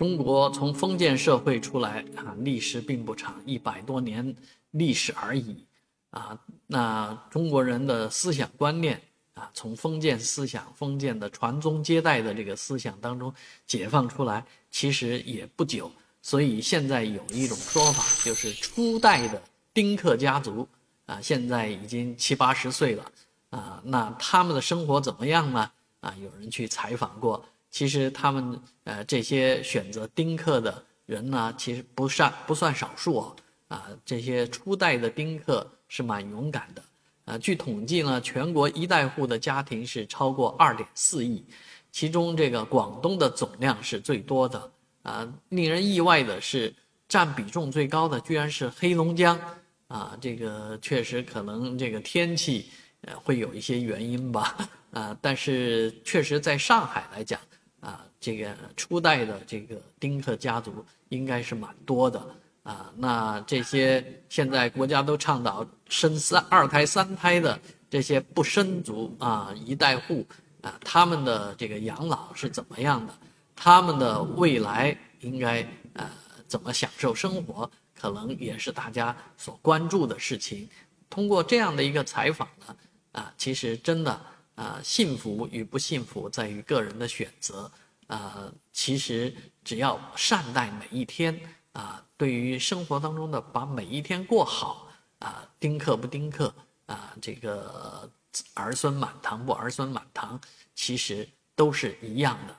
中国从封建社会出来啊，历史并不长，一百多年历史而已啊。那中国人的思想观念啊，从封建思想、封建的传宗接代的这个思想当中解放出来，其实也不久。所以现在有一种说法，就是初代的丁克家族啊，现在已经七八十岁了啊，那他们的生活怎么样呢？啊，有人去采访过。其实他们呃这些选择丁克的人呢，其实不算不算少数哦。啊，这些初代的丁克是蛮勇敢的。啊，据统计呢，全国一代户的家庭是超过二点四亿，其中这个广东的总量是最多的。啊，令人意外的是，占比重最高的居然是黑龙江。啊，这个确实可能这个天气呃会有一些原因吧。啊，但是确实在上海来讲。这个初代的这个丁克家族应该是蛮多的啊。那这些现在国家都倡导生三二胎、三胎的这些不生族啊，一代户啊，他们的这个养老是怎么样的？他们的未来应该呃怎么享受生活？可能也是大家所关注的事情。通过这样的一个采访呢，啊，其实真的。啊，幸福与不幸福在于个人的选择。啊，其实只要善待每一天，啊，对于生活当中的把每一天过好，啊，丁克不丁克，啊，这个儿孙满堂不儿孙满堂，其实都是一样的。